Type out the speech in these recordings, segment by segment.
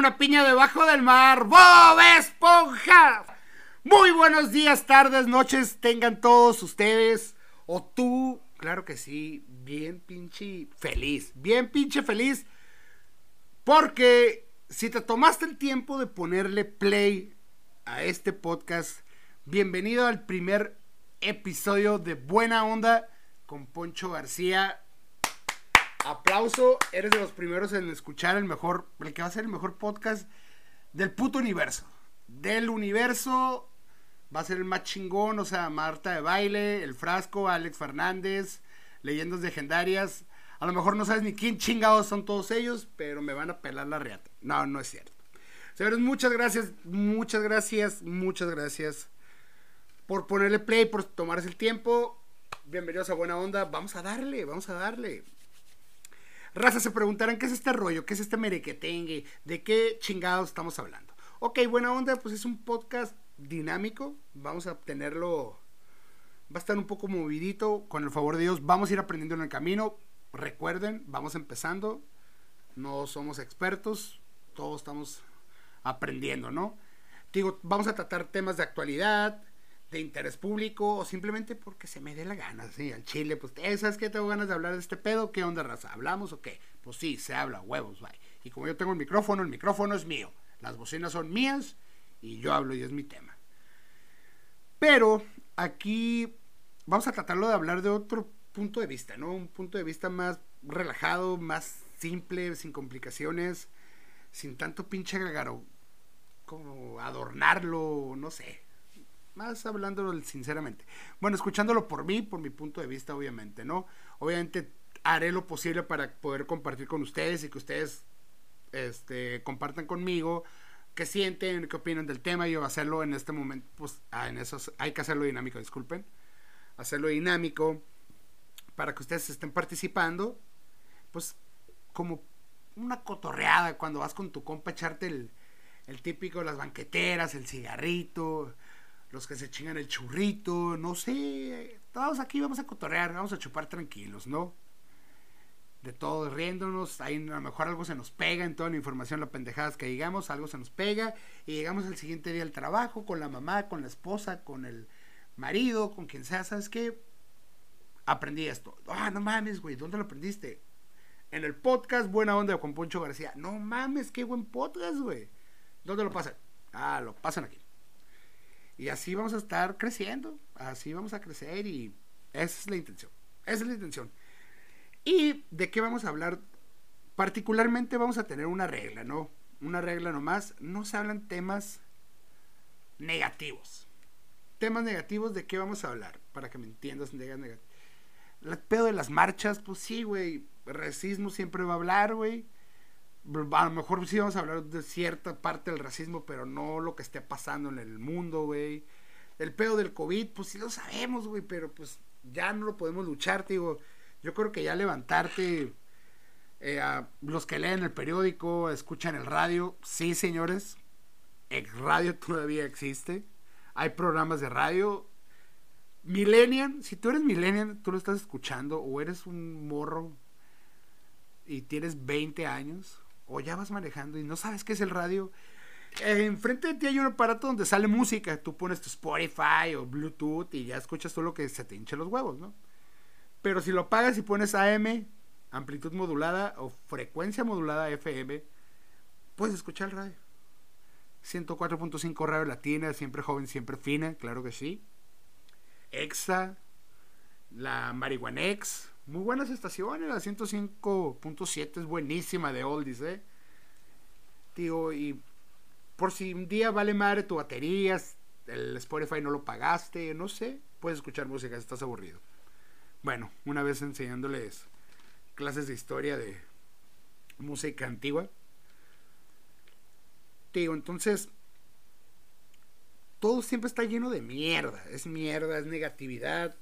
una piña debajo del mar. ¡Bob Esponja! Muy buenos días, tardes, noches tengan todos ustedes. O tú, claro que sí, bien pinche feliz. Bien pinche feliz. Porque si te tomaste el tiempo de ponerle play a este podcast, bienvenido al primer episodio de Buena Onda con Poncho García. Aplauso, eres de los primeros en escuchar el mejor, el que va a ser el mejor podcast del puto universo. Del universo va a ser el más chingón, o sea, Marta de Baile, El Frasco, Alex Fernández, Leyendas Legendarias. A lo mejor no sabes ni quién chingados son todos ellos, pero me van a pelar la reata. No, no es cierto. Señores, muchas gracias, muchas gracias, muchas gracias por ponerle play, por tomarse el tiempo. Bienvenidos a Buena Onda. Vamos a darle, vamos a darle. Raza, se preguntarán qué es este rollo, qué es este merequetengue, de qué chingados estamos hablando. Ok, buena onda, pues es un podcast dinámico. Vamos a tenerlo. Va a estar un poco movidito, con el favor de Dios. Vamos a ir aprendiendo en el camino. Recuerden, vamos empezando. No somos expertos, todos estamos aprendiendo, ¿no? Digo, vamos a tratar temas de actualidad, de interés público o simplemente porque se me dé la gana, sí, al chile, pues, eh, ¿sabes qué? Tengo ganas de hablar de este pedo, ¿qué onda, raza? ¿Hablamos o qué? Pues sí, se habla, huevos, bye. Y como yo tengo el micrófono, el micrófono es mío, las bocinas son mías y yo hablo y es mi tema. Pero aquí vamos a tratarlo de hablar de otro punto de vista, ¿no? Un punto de vista más relajado, más simple, sin complicaciones, sin tanto pinche gagaro, como adornarlo, no sé, más hablándolo sinceramente. Bueno, escuchándolo por mí, por mi punto de vista, obviamente, ¿no? Obviamente haré lo posible para poder compartir con ustedes y que ustedes este, compartan conmigo qué sienten, qué opinan del tema. Yo hacerlo en este momento, pues ah, en eso hay que hacerlo dinámico, disculpen. Hacerlo dinámico para que ustedes estén participando, pues como una cotorreada cuando vas con tu compa a echarte el, el típico, las banqueteras, el cigarrito, los que se chingan el churrito, no sé, todos aquí vamos a cotorrear, vamos a chupar tranquilos, ¿no? De todo, riéndonos, ahí a lo mejor algo se nos pega en toda la información, las pendejadas que digamos, algo se nos pega y llegamos el siguiente día al trabajo con la mamá, con la esposa, con el marido, con quien sea, ¿sabes qué? Aprendí esto. Ah, no mames, güey, ¿dónde lo aprendiste? En el podcast Buena Onda con Poncho García. No mames, qué buen podcast, güey. ¿Dónde lo pasan? Ah, lo pasan aquí. Y así vamos a estar creciendo, así vamos a crecer y esa es la intención. Esa es la intención. ¿Y de qué vamos a hablar? Particularmente vamos a tener una regla, ¿no? Una regla nomás. No se hablan temas negativos. Temas negativos, ¿de qué vamos a hablar? Para que me entiendas. El pedo de las marchas, pues sí, güey. Racismo siempre va a hablar, güey a lo mejor sí vamos a hablar de cierta parte del racismo, pero no lo que esté pasando en el mundo, güey. El pedo del COVID, pues sí lo sabemos, güey, pero pues ya no lo podemos luchar, digo. Yo creo que ya levantarte, eh, a los que leen el periódico, escuchan el radio, sí, señores, el radio todavía existe. Hay programas de radio. Millennial, si tú eres millennial, tú lo estás escuchando, o eres un morro y tienes 20 años, o ya vas manejando y no sabes qué es el radio, enfrente de ti hay un aparato donde sale música. Tú pones tu Spotify o Bluetooth y ya escuchas todo lo que se te hinche los huevos, ¿no? Pero si lo pagas y pones AM, amplitud modulada o frecuencia modulada FM, puedes escuchar el radio. 104.5 Radio Latina, siempre joven, siempre fina, claro que sí. EXA, la Marihuanex, muy buenas estaciones, la 105.7 es buenísima de oldies, ¿eh? Tío, y por si un día vale madre tu batería, el Spotify no lo pagaste, no sé, puedes escuchar música si estás aburrido. Bueno, una vez enseñándoles clases de historia de música antigua. Tío, entonces, todo siempre está lleno de mierda, es mierda, es negatividad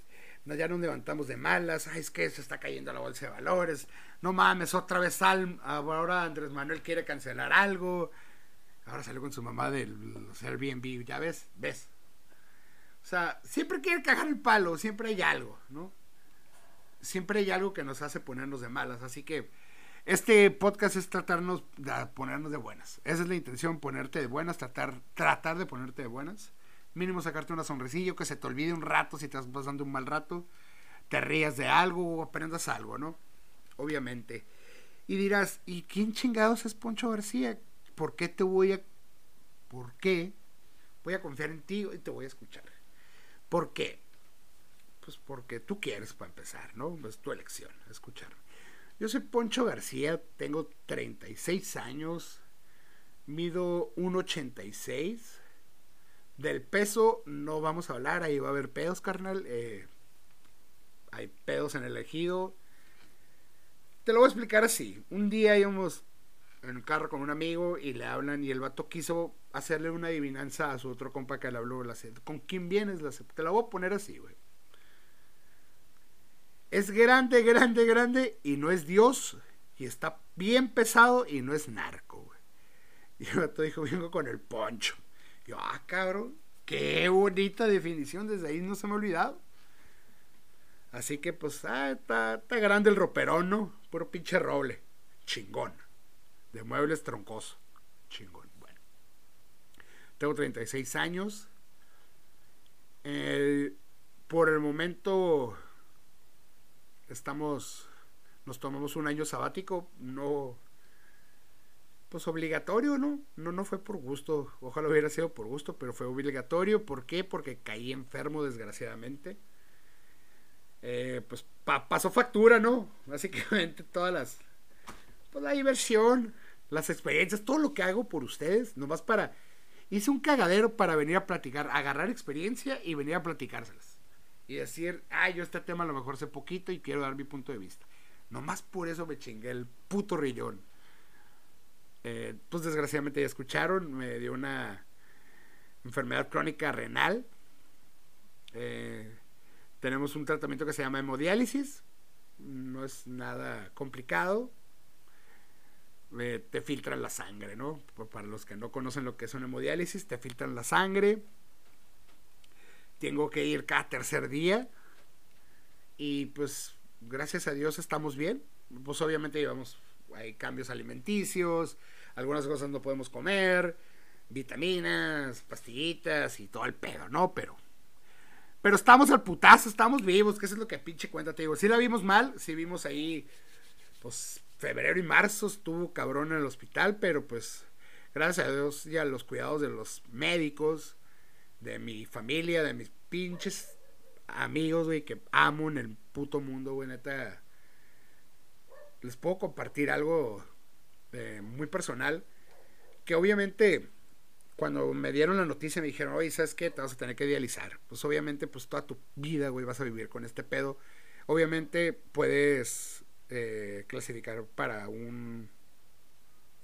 ya nos levantamos de malas, ay, es que se está cayendo la bolsa de valores, no mames, otra vez Salm, ahora Andrés Manuel quiere cancelar algo, ahora salió con su mamá del Airbnb, ya ves, ves. O sea, siempre quiere cagar el palo, siempre hay algo, ¿no? Siempre hay algo que nos hace ponernos de malas, así que Este podcast es tratarnos de ponernos de buenas. Esa es la intención, ponerte de buenas, tratar, tratar de ponerte de buenas. Mínimo sacarte una sonrisilla, que se te olvide un rato si estás pasando un mal rato, te rías de algo o aprendas algo, ¿no? Obviamente. Y dirás, ¿y quién chingados es Poncho García? ¿Por qué te voy a... ¿Por qué? Voy a confiar en ti y te voy a escuchar. ¿Por qué? Pues porque tú quieres para empezar, ¿no? Es tu elección, escucharme. Yo soy Poncho García, tengo 36 años, mido 1,86. Del peso no vamos a hablar, ahí va a haber pedos, carnal. Eh, hay pedos en el ejido. Te lo voy a explicar así. Un día íbamos en el carro con un amigo y le hablan y el vato quiso hacerle una adivinanza a su otro compa que le habló. La ¿Con quién vienes? La te la voy a poner así, güey es grande, grande, grande y no es Dios. Y está bien pesado y no es narco, güey. Y el vato dijo, vengo con el poncho. Yo, ah, cabrón, qué bonita definición. Desde ahí no se me ha olvidado. Así que, pues, ah, está, está grande el roperón, ¿no? Puro pinche roble. Chingón. De muebles troncoso. Chingón. Bueno. Tengo 36 años. por el momento estamos, nos tomamos un año sabático, no, pues obligatorio, ¿no? No, no fue por gusto, ojalá hubiera sido por gusto, pero fue obligatorio, ¿por qué? Porque caí enfermo desgraciadamente. Eh, pues pasó factura, ¿no? Básicamente todas las, pues la diversión, las experiencias, todo lo que hago por ustedes, nomás para, hice un cagadero para venir a platicar, agarrar experiencia y venir a platicárselas y decir, ay, yo este tema a lo mejor sé poquito y quiero dar mi punto de vista. Nomás por eso me chingué el puto rillón. Eh, pues desgraciadamente ya escucharon, me dio una enfermedad crónica renal. Eh, tenemos un tratamiento que se llama hemodiálisis. No es nada complicado. Eh, te filtran la sangre, ¿no? Para los que no conocen lo que es una hemodiálisis, te filtran la sangre tengo que ir cada tercer día. Y pues gracias a Dios estamos bien. Pues obviamente llevamos, hay cambios alimenticios, algunas cosas no podemos comer, vitaminas, pastillitas y todo el pedo, ¿no? Pero, pero estamos al putazo, estamos vivos, que eso es lo que pinche cuenta te digo. Si la vimos mal, si vimos ahí, pues febrero y marzo estuvo cabrón en el hospital, pero pues gracias a Dios y a los cuidados de los médicos, de mi familia, de mis pinches amigos, güey, que amo en el puto mundo, güey, neta. Les puedo compartir algo muy personal. Que obviamente, cuando me dieron la noticia, me dijeron, oye, ¿sabes qué? Te vas a tener que dializar. Pues obviamente, pues toda tu vida, güey, vas a vivir con este pedo. Obviamente, puedes eh, clasificar para un,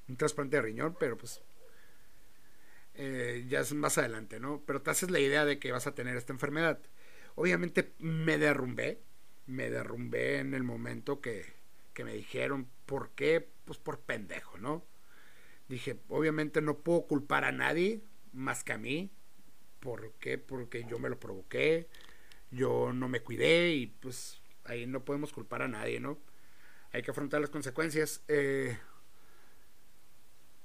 un trasplante de riñón, pero pues eh, ya es más adelante, ¿no? Pero te haces la idea de que vas a tener esta enfermedad. Obviamente me derrumbé, me derrumbé en el momento que, que me dijeron, ¿por qué? Pues por pendejo, ¿no? Dije, obviamente no puedo culpar a nadie más que a mí. ¿Por qué? Porque yo me lo provoqué, yo no me cuidé y pues ahí no podemos culpar a nadie, ¿no? Hay que afrontar las consecuencias. Eh,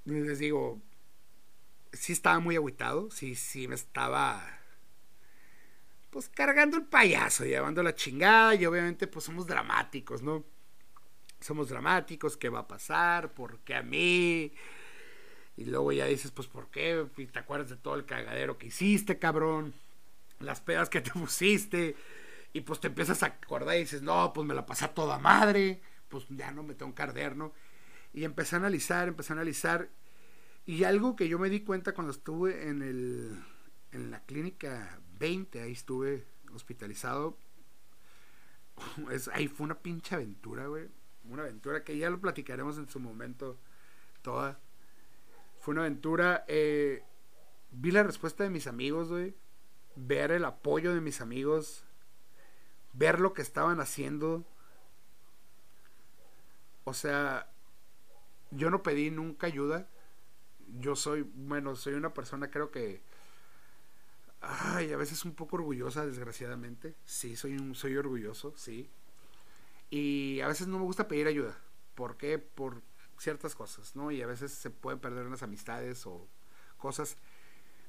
les digo, sí estaba muy aguitado, sí, sí me estaba pues cargando el payaso, llevando la chingada y obviamente pues somos dramáticos, ¿no? Somos dramáticos, ¿qué va a pasar? ¿Por qué a mí? Y luego ya dices, pues ¿por qué? Y te acuerdas de todo el cagadero que hiciste, cabrón. Las pedas que te pusiste. Y pues te empiezas a acordar y dices, no, pues me la pasé a toda madre. Pues ya no me tengo que arder. Y empecé a analizar, empecé a analizar. Y algo que yo me di cuenta cuando estuve en, el, en la clínica 20, ahí estuve hospitalizado. Es, ahí fue una pinche aventura, güey. Una aventura que ya lo platicaremos en su momento toda. Fue una aventura. Eh, vi la respuesta de mis amigos, güey. Ver el apoyo de mis amigos. Ver lo que estaban haciendo. O sea, yo no pedí nunca ayuda yo soy, bueno, soy una persona creo que, ay, a veces un poco orgullosa, desgraciadamente. Sí, soy, un, soy orgulloso, sí. Y a veces no me gusta pedir ayuda, ¿Por qué? Por ciertas cosas, ¿no? Y a veces se pueden perder unas amistades o cosas.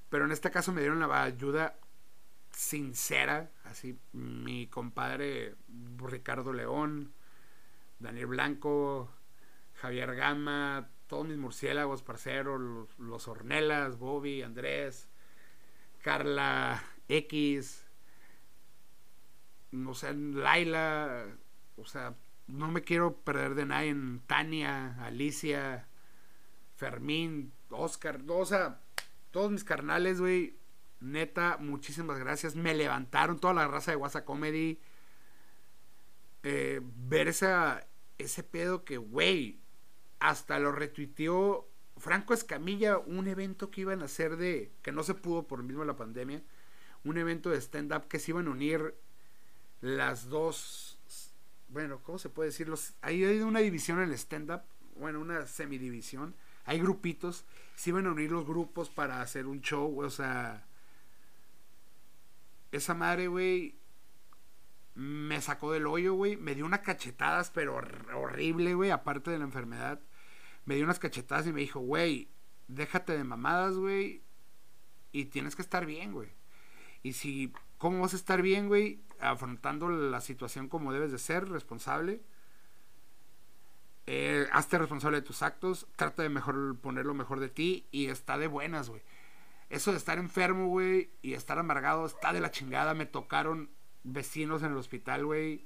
Pero en este caso me dieron la ayuda sincera, así mi compadre Ricardo León, Daniel Blanco, Javier Gama, todos mis murciélagos, parceros, los, los Ornelas, Bobby, Andrés, Carla X, no sé, Laila, o sea, no me quiero perder de nadie, Tania, Alicia, Fermín, Oscar, o sea, todos mis carnales, güey, neta, muchísimas gracias, me levantaron toda la raza de WhatsApp Comedy, eh, ver esa, ese pedo que, güey, hasta lo retuiteó Franco Escamilla, un evento que iban a hacer de, que no se pudo por mismo la pandemia, un evento de stand-up que se iban a unir las dos, bueno, ¿cómo se puede decir? Los, hay una división en el stand-up, bueno, una semidivisión, hay grupitos, se iban a unir los grupos para hacer un show, o sea, esa madre, güey, me sacó del hoyo, güey, me dio unas cachetadas, pero horrible, güey, aparte de la enfermedad, me dio unas cachetadas y me dijo, güey, déjate de mamadas, güey, y tienes que estar bien, güey. Y si, ¿cómo vas a estar bien, güey? Afrontando la situación como debes de ser, responsable. Eh, hazte responsable de tus actos, trata de mejor poner lo mejor de ti y está de buenas, güey. Eso de estar enfermo, güey, y estar amargado está de la chingada. Me tocaron vecinos en el hospital, güey,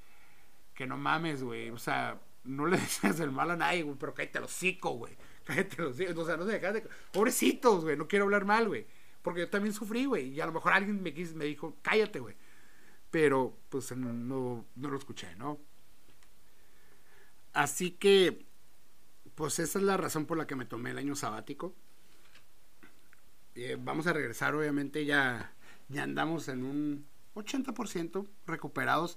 que no mames, güey. O sea, no le deseas el mal a nadie, güey, pero cállate los hocico, güey. Cállate los hocico. O sea, no se de... Pobrecitos, güey, no quiero hablar mal, güey. Porque yo también sufrí, güey. Y a lo mejor alguien me, me dijo, cállate, güey. Pero, pues, no, no lo escuché, ¿no? Así que, pues esa es la razón por la que me tomé el año sabático. Eh, vamos a regresar, obviamente, ya, ya andamos en un 80% recuperados.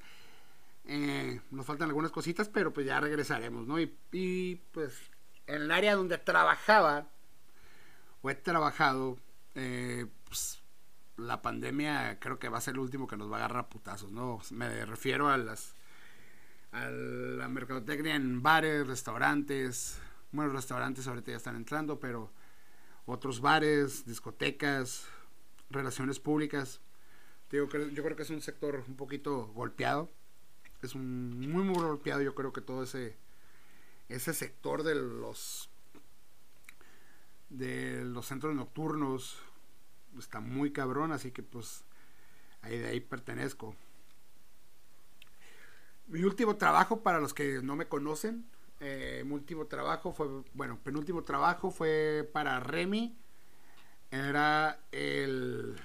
Eh, nos faltan algunas cositas, pero pues ya regresaremos, ¿no? Y, pues en el área donde trabajaba, o he trabajado, eh, pues, la pandemia creo que va a ser el último que nos va a agarrar a putazos, ¿no? Me refiero a las a la mercadotecnia en bares, restaurantes. Bueno, restaurantes ahorita ya están entrando, pero otros bares, discotecas, relaciones públicas. Digo, yo creo que es un sector un poquito golpeado. Es un muy muy golpeado, yo creo que todo ese ese sector de los de los centros nocturnos está muy cabrón, así que pues ahí de ahí pertenezco. Mi último trabajo, para los que no me conocen, eh, mi último trabajo fue, bueno, penúltimo trabajo fue para Remy. Era el,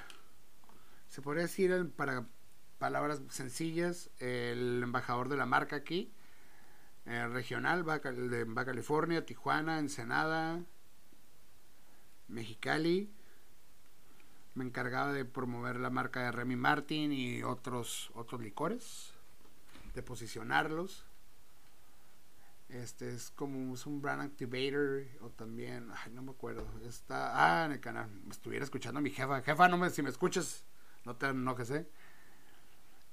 se podría decir, para palabras sencillas, el embajador de la marca aquí, eh, regional, de Baja California, Tijuana, Ensenada, Mexicali. Me encargaba de promover la marca de Remy Martin y otros, otros licores, de posicionarlos. Este es como es un brand activator o también, ay, no me acuerdo. Está, ah, en el canal. Estuviera escuchando a mi jefa. Jefa, no me, si me escuchas, no te enojes, ¿eh?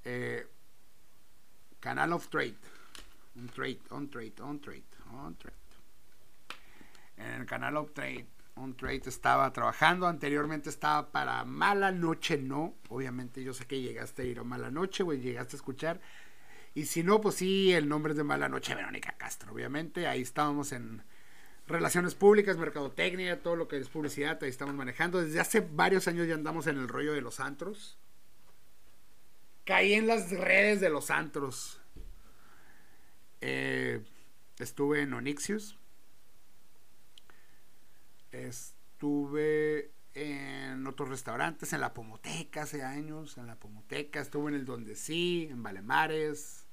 eh canal of Trade. Un trade, on trade, on trade, on trade. En el canal of Trade On Trade estaba trabajando, anteriormente estaba para Mala Noche No, obviamente yo sé que llegaste a ir a Mala Noche, güey, llegaste a escuchar, y si no, pues sí, el nombre es de Mala Noche Verónica Castro, obviamente, ahí estábamos en relaciones públicas, mercadotecnia, todo lo que es publicidad, ahí estamos manejando, desde hace varios años ya andamos en el rollo de los antros, caí en las redes de los antros, eh, estuve en Onyxius, Estuve en otros restaurantes, en la Pomoteca hace años, en la Pomoteca, estuve en el Donde Sí, en Valemares.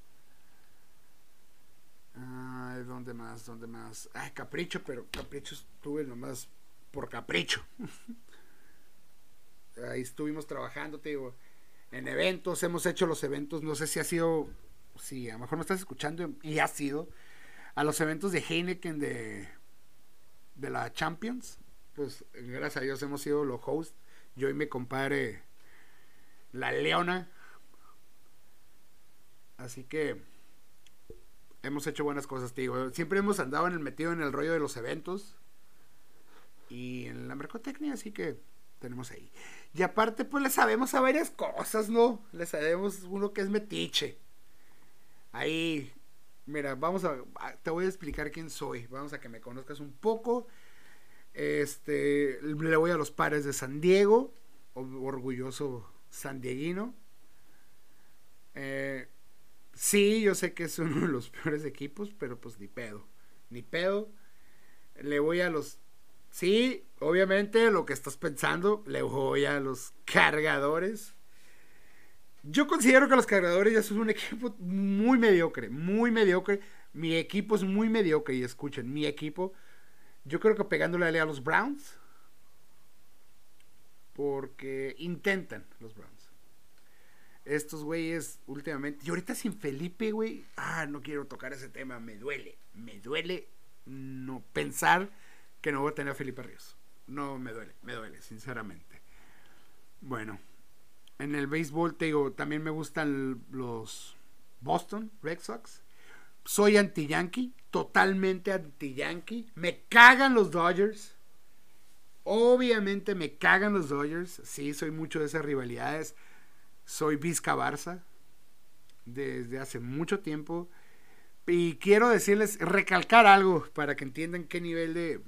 Ay, ¿dónde más? ¿Dónde más? Ay, Capricho, pero Capricho estuve nomás por Capricho. Ahí estuvimos trabajando, te digo, en eventos, hemos hecho los eventos, no sé si ha sido, si a lo mejor me estás escuchando y ha sido, a los eventos de Heineken de de la Champions, pues gracias a Dios hemos sido los hosts. Yo y mi compadre, la Leona. Así que hemos hecho buenas cosas, te digo. Siempre hemos andado en el metido en el rollo de los eventos y en la mercotecnia, así que tenemos ahí. Y aparte, pues le sabemos a varias cosas, ¿no? Le sabemos uno que es metiche. Ahí, mira, vamos a, te voy a explicar quién soy. Vamos a que me conozcas un poco. Este, le voy a los pares de San Diego, orgulloso sandieguino. Eh, sí, yo sé que es uno de los peores equipos, pero pues ni pedo, ni pedo. Le voy a los Sí, obviamente lo que estás pensando, le voy a los cargadores. Yo considero que los cargadores ya son un equipo muy mediocre, muy mediocre. Mi equipo es muy mediocre y escuchen, mi equipo, yo creo que pegándole a los Browns, porque intentan los Browns. Estos güeyes últimamente, y ahorita sin Felipe, güey, ah, no quiero tocar ese tema, me duele, me duele no pensar que no voy a tener a Felipe Ríos. No me duele, me duele, sinceramente. Bueno, en el béisbol te digo, también me gustan los Boston Red Sox. Soy anti-yankee, totalmente anti-yankee. Me cagan los Dodgers. Obviamente me cagan los Dodgers. Sí, soy mucho de esas rivalidades. Soy Vizca Barça desde hace mucho tiempo. Y quiero decirles, recalcar algo para que entiendan qué nivel de,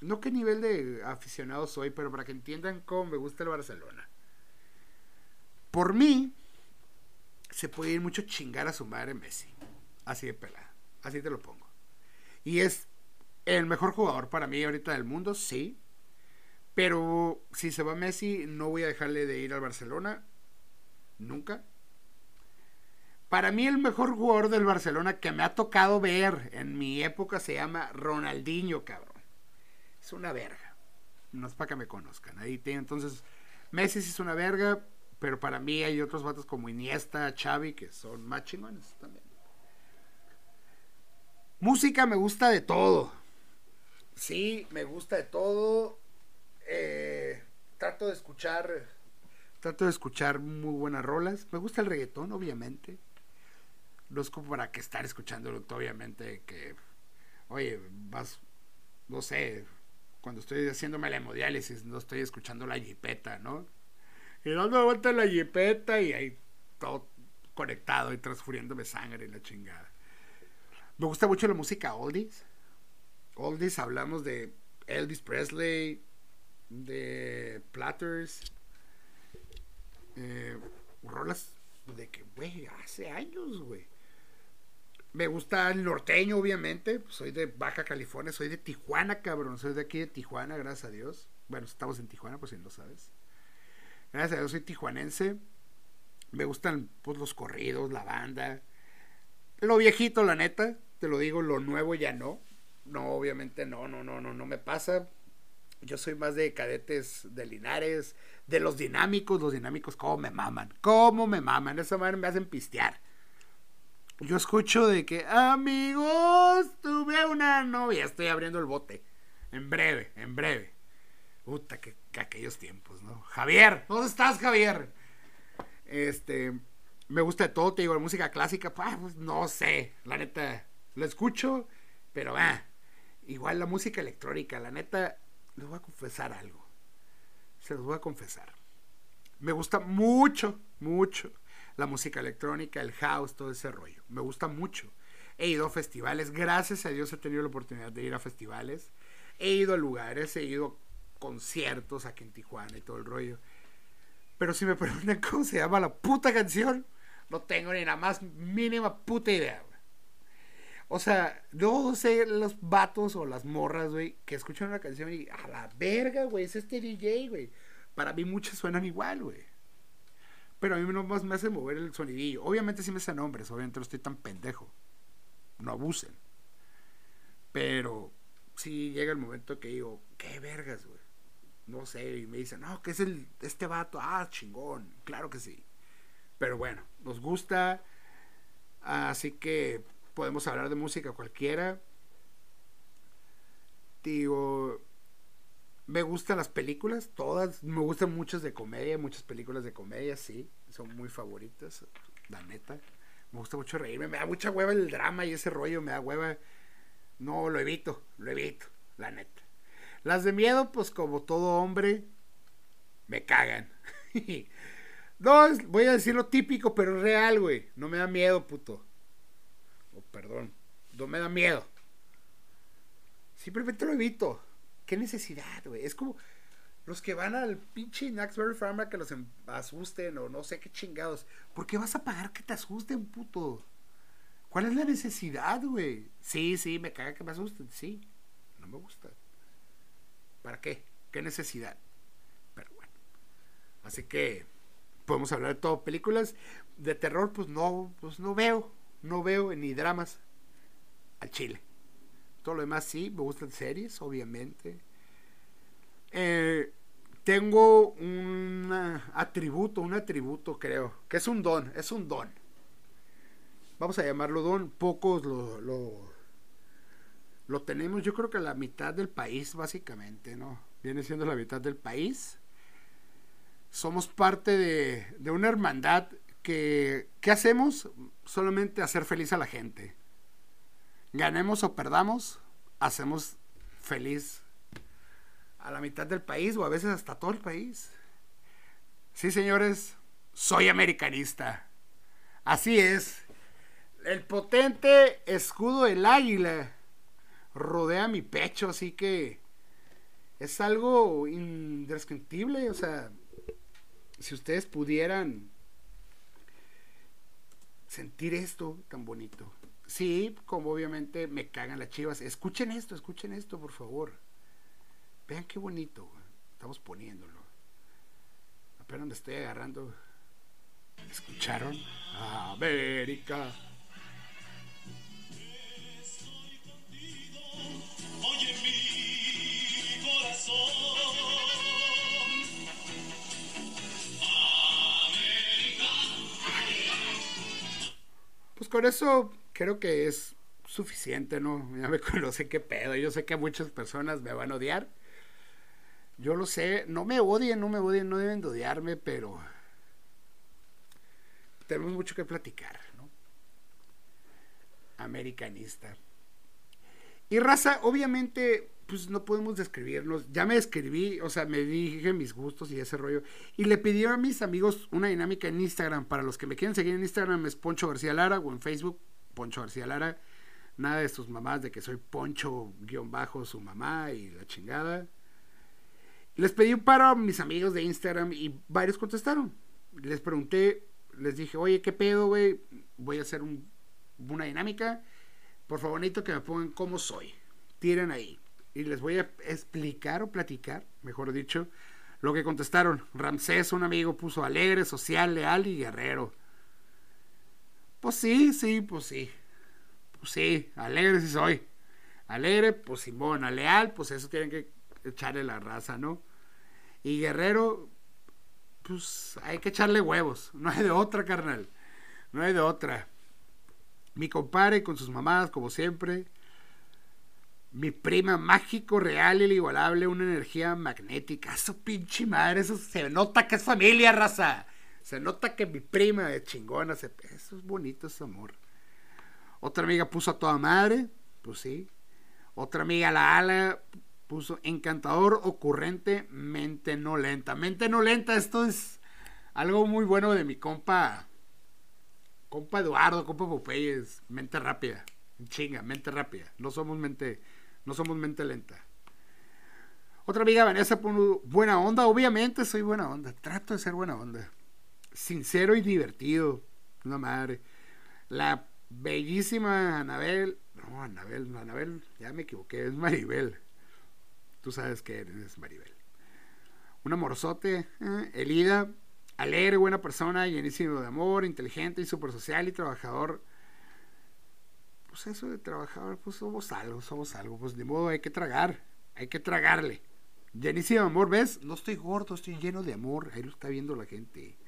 no qué nivel de aficionado soy, pero para que entiendan cómo me gusta el Barcelona. Por mí, se puede ir mucho chingar a su madre Messi. Así de pelada. Así te lo pongo. Y es el mejor jugador para mí ahorita del mundo, sí. Pero si se va Messi, no voy a dejarle de ir al Barcelona. Nunca. Para mí el mejor jugador del Barcelona que me ha tocado ver en mi época se llama Ronaldinho, cabrón es una verga. No es para que me conozcan. Ahí tiene, entonces, Messi es una verga, pero para mí hay otros vatos como Iniesta, Xavi, que son más chingones también. Música me gusta de todo. Sí, me gusta de todo. Eh, trato de escuchar. Trato de escuchar muy buenas rolas. Me gusta el reggaetón, obviamente. No es como para que estar escuchándolo, obviamente, que. Oye, vas. No sé, cuando estoy haciéndome la hemodiálisis, no estoy escuchando la jipeta, ¿no? Y dando vuelta la jipeta y ahí todo conectado y transfuriéndome sangre y la chingada. Me gusta mucho la música oldies. Oldies hablamos de Elvis Presley, de Platters, eh, rolas de que, güey, hace años, güey. Me gusta el norteño, obviamente. Soy de Baja California, soy de Tijuana, cabrón. Soy de aquí de Tijuana, gracias a Dios. Bueno, estamos en Tijuana, pues si no lo sabes. Gracias a Dios soy tijuanense. Me gustan pues, los corridos, la banda. Lo viejito, la neta. Te lo digo, lo nuevo ya no. No, obviamente no, no, no, no, no me pasa. Yo soy más de cadetes de Linares, de los dinámicos. Los dinámicos, ¿cómo me maman? ¿Cómo me maman? Esa manera me hacen pistear. Yo escucho de que, amigos, tuve una novia. Estoy abriendo el bote. En breve, en breve. Puta, que, aquellos tiempos, ¿no? Javier, ¿dónde estás, Javier? Este, me gusta de todo, te digo, la música clásica, pues no sé, la neta, lo escucho, pero va. igual la música electrónica, la neta, les voy a confesar algo. Se los voy a confesar. Me gusta mucho, mucho la música electrónica, el house, todo ese rollo. Me gusta mucho. He ido a festivales, gracias a Dios he tenido la oportunidad de ir a festivales. He ido a lugares, he ido conciertos aquí en Tijuana y todo el rollo. Pero si me preguntan cómo se llama la puta canción, no tengo ni la más mínima puta idea. O sea, no sé los vatos o las morras, güey, que escuchan una canción y a la verga, güey, es este DJ, güey. Para mí muchas suenan igual, güey. Pero a mí más me hace mover el sonidillo. Obviamente sí me hacen nombres, obviamente no estoy tan pendejo. No abusen. Pero sí llega el momento que digo, qué vergas, güey. No sé, y me dicen, no, ¿qué es el, este vato? Ah, chingón. Claro que sí. Pero bueno, nos gusta. Así que podemos hablar de música cualquiera. Digo, me gustan las películas, todas. Me gustan muchas de comedia, muchas películas de comedia, sí. Son muy favoritas, la neta. Me gusta mucho reírme. Me da mucha hueva el drama y ese rollo. Me da hueva. No, lo evito. Lo evito. La neta. Las de miedo, pues como todo hombre, me cagan. no, voy a decir lo típico, pero real, güey. No me da miedo, puto. Oh, perdón. No me da miedo. Simplemente lo evito. ¿Qué necesidad, güey? Es como los que van al pinche Naxbury Pharma que los em, asusten o no sé qué chingados. ¿Por qué vas a pagar que te asusten, puto? ¿Cuál es la necesidad, güey? Sí, sí, me caga que me asusten. Sí, no me gusta. ¿Para qué? ¿Qué necesidad? Pero bueno. Así que podemos hablar de todo. Películas de terror, pues no, pues no veo. No veo ni dramas al chile. Todo lo demás sí, me gustan series, obviamente. Eh, tengo un atributo, un atributo creo, que es un don, es un don. Vamos a llamarlo don, pocos lo, lo, lo tenemos, yo creo que la mitad del país básicamente, ¿no? Viene siendo la mitad del país. Somos parte de, de una hermandad que, ¿qué hacemos? Solamente hacer feliz a la gente. Ganemos o perdamos, hacemos feliz a la mitad del país o a veces hasta todo el país. Sí, señores, soy americanista. Así es. El potente escudo del águila rodea mi pecho, así que es algo indescriptible. O sea, si ustedes pudieran sentir esto tan bonito. Sí, como obviamente me cagan las chivas. Escuchen esto, escuchen esto, por favor. Vean qué bonito, estamos poniéndolo. Apenas me estoy agarrando. ¿Escucharon? América. Pues con eso creo que es suficiente, ¿no? Ya me conoce qué pedo. Yo sé que muchas personas me van a odiar. Yo lo sé, no me odien, no me odien, no deben de odiarme, pero tenemos mucho que platicar, ¿no? Americanista. Y raza, obviamente, pues no podemos describirnos. Ya me escribí, o sea, me dije mis gustos y ese rollo. Y le pedí a mis amigos una dinámica en Instagram. Para los que me quieren seguir en Instagram es Poncho García Lara o en Facebook Poncho García Lara. Nada de sus mamás de que soy Poncho guion bajo su mamá y la chingada. Les pedí un paro a mis amigos de Instagram y varios contestaron. Les pregunté, les dije, oye, ¿qué pedo, güey? Voy a hacer una dinámica. Por favor, necesito que me pongan cómo soy. Tiren ahí. Y les voy a explicar o platicar, mejor dicho, lo que contestaron. Ramsés, un amigo, puso alegre, social, leal y guerrero. Pues sí, sí, pues sí. Pues sí, alegre sí soy. Alegre, pues Simón. Leal, pues eso tienen que echarle la raza, ¿no? Y Guerrero, pues hay que echarle huevos. No hay de otra, carnal. No hay de otra. Mi compadre con sus mamadas, como siempre. Mi prima, mágico, real, inigualable, una energía magnética. Eso pinche madre, eso se nota que es familia, raza. Se nota que mi prima es chingona. eso es bonito, ese amor. Otra amiga puso a toda madre, pues sí. Otra amiga, la ala, puso encantador, ocurrente, mente no lenta. Mente no lenta, esto es algo muy bueno de mi compa, compa Eduardo, compa Popeyes, mente rápida, chinga, mente rápida. No somos mente, no somos mente lenta. Otra amiga Vanessa puso buena onda, obviamente soy buena onda, trato de ser buena onda. Sincero y divertido, una madre. La bellísima Anabel, no, Anabel, Anabel, ya me equivoqué, es Maribel Tú sabes que eres Maribel. Un amorzote, eh, Elida, alegre, buena persona, llenísimo de amor, inteligente y súper social y trabajador. Pues eso de trabajador, pues somos algo, somos algo. Pues de modo hay que tragar, hay que tragarle. Llenísimo de amor, ¿ves? No estoy gordo, estoy lleno de amor. Ahí lo está viendo la gente.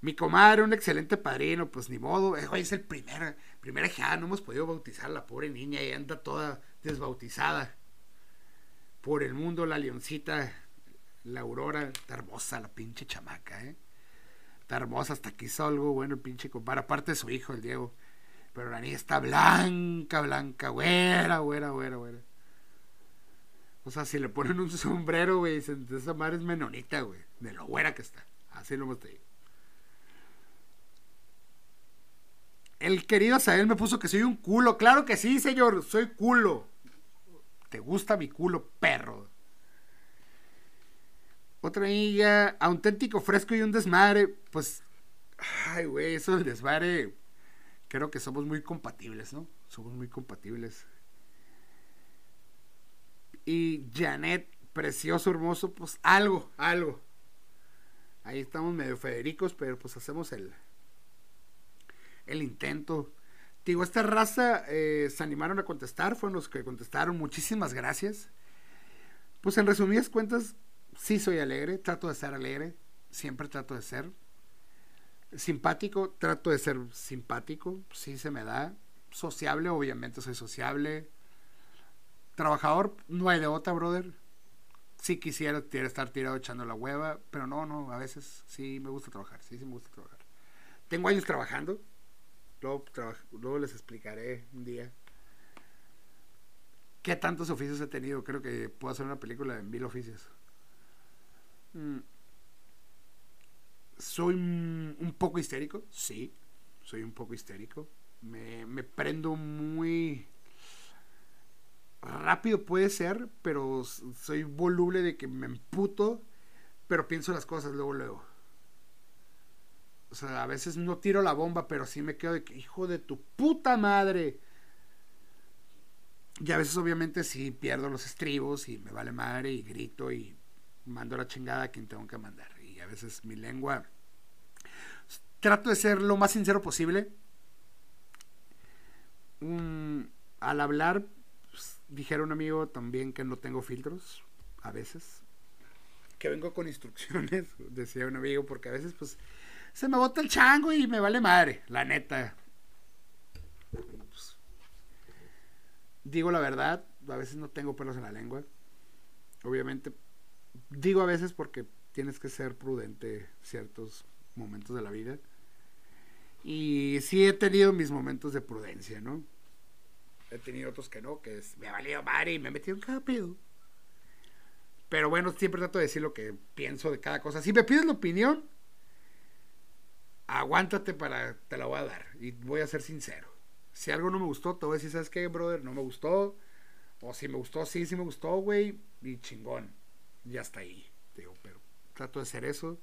Mi comadre, un excelente padrino, pues ni modo. Eh, es el primer, primera hija, no hemos podido bautizar a la pobre niña y anda toda desbautizada por el mundo la leoncita, la aurora, está hermosa la pinche chamaca, ¿eh? Está hermosa, hasta aquí hizo algo bueno el pinche compadre. Aparte de su hijo, el Diego. Pero la niña está blanca, blanca, güera, güera, güera, güera. O sea, si le ponen un sombrero, güey, esa madre es menonita, güey. De lo güera que está. Así lo digo. El querido Sael me puso que soy un culo. Claro que sí, señor. Soy culo. ¿Te gusta mi culo, perro? Otra amiga, auténtico, fresco y un desmadre. Pues, ay, güey, eso del desmadre. Creo que somos muy compatibles, ¿no? Somos muy compatibles. Y Janet, precioso, hermoso, pues algo, algo. Ahí estamos medio Federicos, pero pues hacemos el, el intento. Digo, esta raza eh, se animaron a contestar, fueron los que contestaron. Muchísimas gracias. Pues en resumidas cuentas, sí soy alegre, trato de ser alegre, siempre trato de ser. Simpático, trato de ser simpático, sí se me da. Sociable, obviamente soy sociable. Trabajador, no hay de otra, brother. Sí quisiera estar tirado echando la hueva, pero no, no, a veces sí me gusta trabajar, sí, sí me gusta trabajar. Tengo años trabajando, luego, luego les explicaré un día qué tantos oficios he tenido. Creo que puedo hacer una película de mil oficios. Mm. Soy un poco histérico, sí, soy un poco histérico. Me, me prendo muy rápido puede ser, pero soy voluble de que me emputo, pero pienso las cosas luego, luego. O sea, a veces no tiro la bomba, pero sí me quedo de que, hijo de tu puta madre. Y a veces obviamente sí pierdo los estribos y me vale madre y grito y mando la chingada a quien tengo que mandar. Y a veces mi lengua... Trato de ser lo más sincero posible. al hablar dijera un amigo también que no tengo filtros, a veces. Que vengo con instrucciones, decía un amigo, porque a veces pues se me bota el chango y me vale madre, la neta. Pues, digo la verdad, a veces no tengo pelos en la lengua. Obviamente, digo a veces porque tienes que ser prudente ciertos momentos de la vida. Y sí he tenido mis momentos de prudencia, ¿no? He tenido otros que no, que me ha valido madre y me he metido en cada pedo. Pero bueno, siempre trato de decir lo que pienso de cada cosa. Si me pides la opinión, aguántate para, te la voy a dar. Y voy a ser sincero. Si algo no me gustó, te voy a decir, ¿sabes qué, brother? No me gustó. O si me gustó, sí, sí me gustó, güey. Y chingón. Ya está ahí. Digo, pero trato de hacer eso.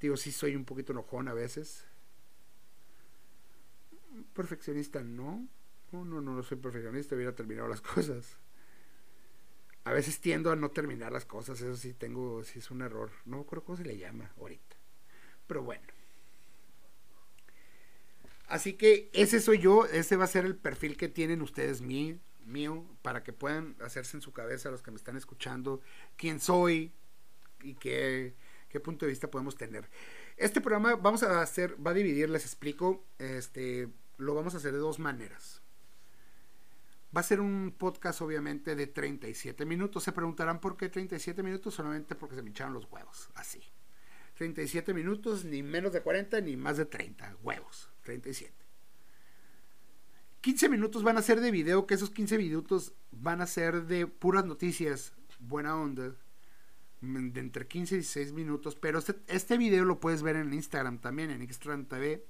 Digo, sí soy un poquito enojón a veces. Perfeccionista, no. No, no, no, soy perfeccionista, hubiera terminado las cosas. A veces tiendo a no terminar las cosas, eso sí tengo, sí es un error. No creo cómo se le llama ahorita. Pero bueno. Así que ese soy yo, ese va a ser el perfil que tienen ustedes mío, mío, para que puedan hacerse en su cabeza los que me están escuchando quién soy y qué, qué punto de vista podemos tener. Este programa vamos a hacer, va a dividir, les explico, este, lo vamos a hacer de dos maneras. Va a ser un podcast obviamente de 37 minutos. Se preguntarán por qué 37 minutos, solamente porque se me echaron los huevos, así. 37 minutos, ni menos de 40, ni más de 30, huevos, 37. 15 minutos van a ser de video, que esos 15 minutos van a ser de puras noticias, buena onda, de entre 15 y 16 minutos, pero este, este video lo puedes ver en Instagram también, en Instagram TV,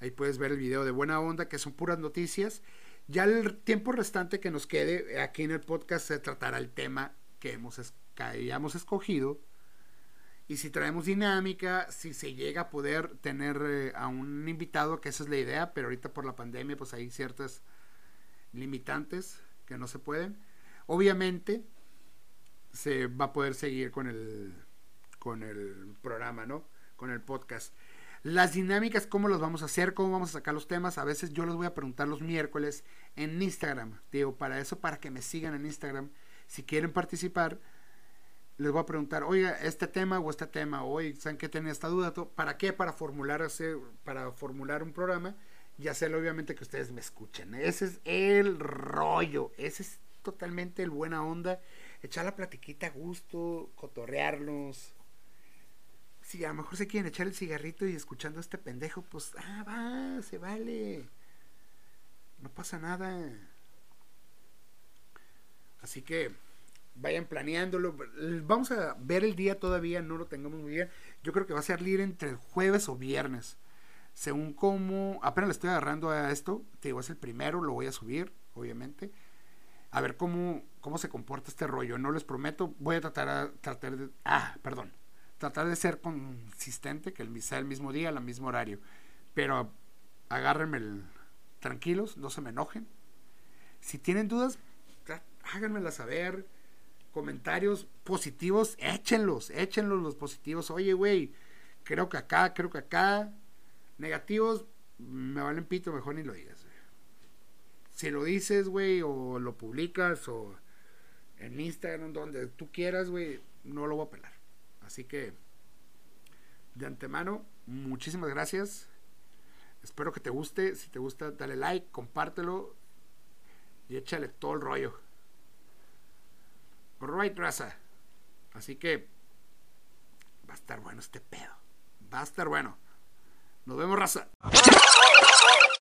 ahí puedes ver el video de buena onda, que son puras noticias, ya el tiempo restante que nos quede aquí en el podcast se tratará el tema que hemos hayamos escogido. Y si traemos dinámica, si se llega a poder tener eh, a un invitado, que esa es la idea, pero ahorita por la pandemia pues hay ciertas limitantes que no se pueden. Obviamente se va a poder seguir con el con el programa, ¿no? Con el podcast. Las dinámicas, cómo los vamos a hacer, cómo vamos a sacar los temas. A veces yo les voy a preguntar los miércoles en Instagram. Digo, para eso, para que me sigan en Instagram. Si quieren participar, les voy a preguntar, oiga, este tema o este tema, oye, ¿saben qué tienen esta duda? ¿Para qué? Para formular, para formular un programa y hacerlo obviamente que ustedes me escuchen. Ese es el rollo. Ese es totalmente el buena onda. Echar la platiquita a gusto, cotorrearnos si a lo mejor se quieren echar el cigarrito y escuchando a este pendejo, pues, ah, va, se vale. No pasa nada. Así que vayan planeándolo. Vamos a ver el día todavía, no lo tengamos muy bien. Yo creo que va a salir entre jueves o viernes. Según cómo, apenas le estoy agarrando a esto, te digo, es el primero, lo voy a subir, obviamente. A ver cómo, cómo se comporta este rollo. No les prometo, voy a tratar, tratar de... Ah, perdón. Tratar de ser consistente, que sea el mismo día, el mismo horario. Pero agárrenme el, tranquilos, no se me enojen. Si tienen dudas, háganmelas saber. Comentarios positivos, échenlos, échenlos los positivos. Oye, güey, creo que acá, creo que acá. Negativos, me valen pito, mejor ni lo digas. Si lo dices, güey, o lo publicas, o en Instagram, donde tú quieras, güey, no lo voy a pelar. Así que, de antemano, muchísimas gracias. Espero que te guste. Si te gusta, dale like, compártelo y échale todo el rollo. Right, raza. Así que va a estar bueno este pedo. Va a estar bueno. Nos vemos, raza.